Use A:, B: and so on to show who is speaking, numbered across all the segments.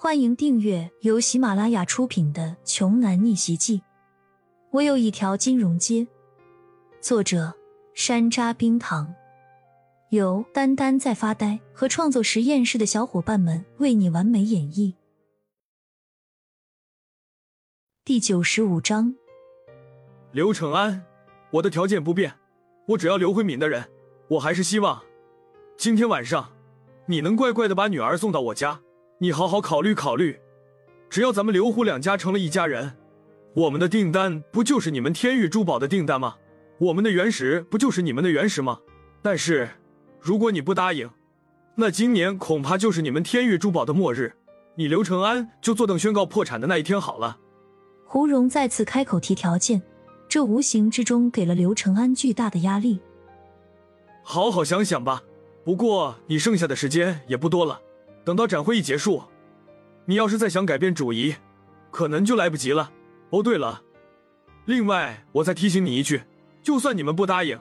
A: 欢迎订阅由喜马拉雅出品的《穷男逆袭记》。我有一条金融街。作者：山楂冰糖，由丹丹在发呆和创作实验室的小伙伴们为你完美演绎。第九十五章。
B: 刘承安，我的条件不变，我只要刘慧敏的人。我还是希望，今天晚上你能乖乖的把女儿送到我家。你好好考虑考虑，只要咱们刘胡两家成了一家人，我们的订单不就是你们天域珠宝的订单吗？我们的原石不就是你们的原石吗？但是如果你不答应，那今年恐怕就是你们天域珠宝的末日，你刘承安就坐等宣告破产的那一天好了。
A: 胡蓉再次开口提条件，这无形之中给了刘承安巨大的压力。
B: 好好想想吧，不过你剩下的时间也不多了。等到展会一结束，你要是再想改变主意，可能就来不及了。哦，对了，另外我再提醒你一句，就算你们不答应，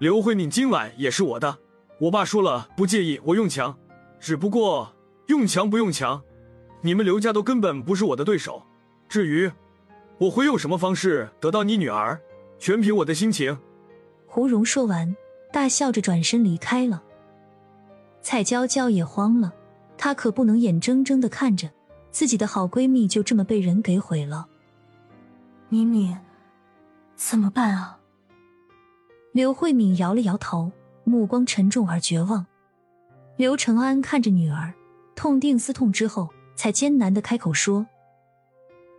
B: 刘慧敏今晚也是我的。我爸说了，不介意我用强，只不过用强不用强，你们刘家都根本不是我的对手。至于我会用什么方式得到你女儿，全凭我的心情。
A: 胡荣说完，大笑着转身离开了。蔡娇娇也慌了。她可不能眼睁睁的看着自己的好闺蜜就这么被人给毁了。
C: 敏敏，怎么办啊？
A: 刘慧敏摇了摇头，目光沉重而绝望。刘承安看着女儿，痛定思痛之后，才艰难的开口说：“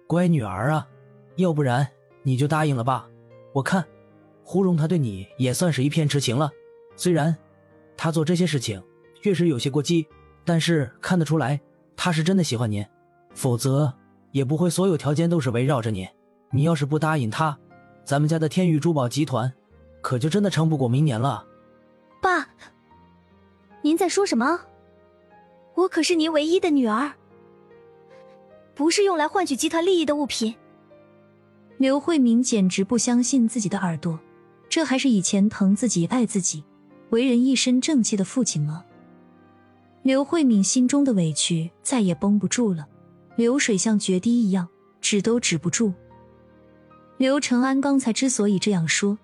D: 乖女儿啊，要不然你就答应了吧。我看胡蓉她对你也算是一片痴情了，虽然她做这些事情确实有些过激。”但是看得出来，他是真的喜欢您，否则也不会所有条件都是围绕着您。你要是不答应他，咱们家的天宇珠宝集团可就真的撑不过明年了。
C: 爸，您在说什么？我可是您唯一的女儿，不是用来换取集团利益的物品。
A: 刘慧敏简直不相信自己的耳朵，这还是以前疼自己、爱自己、为人一身正气的父亲吗？刘慧敏心中的委屈再也绷不住了，流水像决堤一样，止都止不住。刘承安刚才之所以这样说，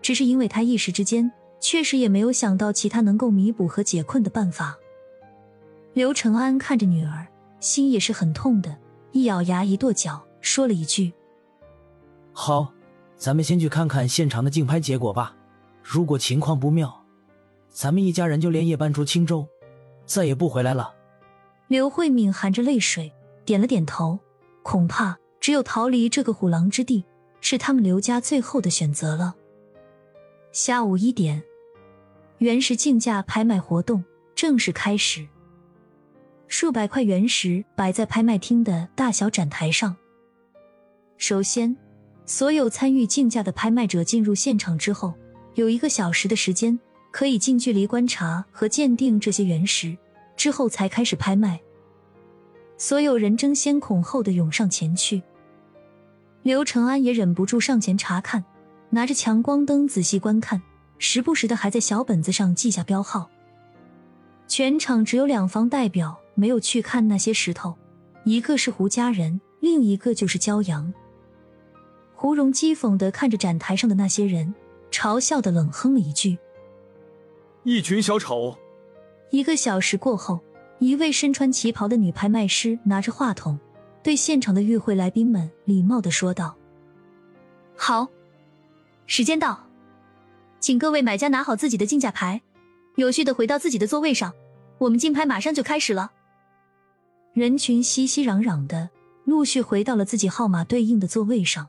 A: 只是因为他一时之间确实也没有想到其他能够弥补和解困的办法。刘承安看着女儿，心也是很痛的，一咬牙，一跺脚，说了一句：“
D: 好，咱们先去看看现场的竞拍结果吧。如果情况不妙，咱们一家人就连夜搬出青州。”再也不回来了。
A: 刘慧敏含着泪水点了点头，恐怕只有逃离这个虎狼之地，是他们刘家最后的选择了。下午一点，原石竞价拍卖活动正式开始。数百块原石摆在拍卖厅的大小展台上。首先，所有参与竞价的拍卖者进入现场之后，有一个小时的时间。可以近距离观察和鉴定这些原石，之后才开始拍卖。所有人争先恐后的涌上前去，刘承安也忍不住上前查看，拿着强光灯仔细观看，时不时的还在小本子上记下标号。全场只有两方代表没有去看那些石头，一个是胡家人，另一个就是骄阳。胡荣讥讽的看着展台上的那些人，嘲笑的冷哼了一句。
B: 一群小丑。
A: 一个小时过后，一位身穿旗袍的女拍卖师拿着话筒，对现场的与会来宾们礼貌的说道：“
C: 好，时间到，请各位买家拿好自己的竞价牌，有序的回到自己的座位上，我们竞拍马上就开始了。”
A: 人群熙熙攘攘的，陆续回到了自己号码对应的座位上。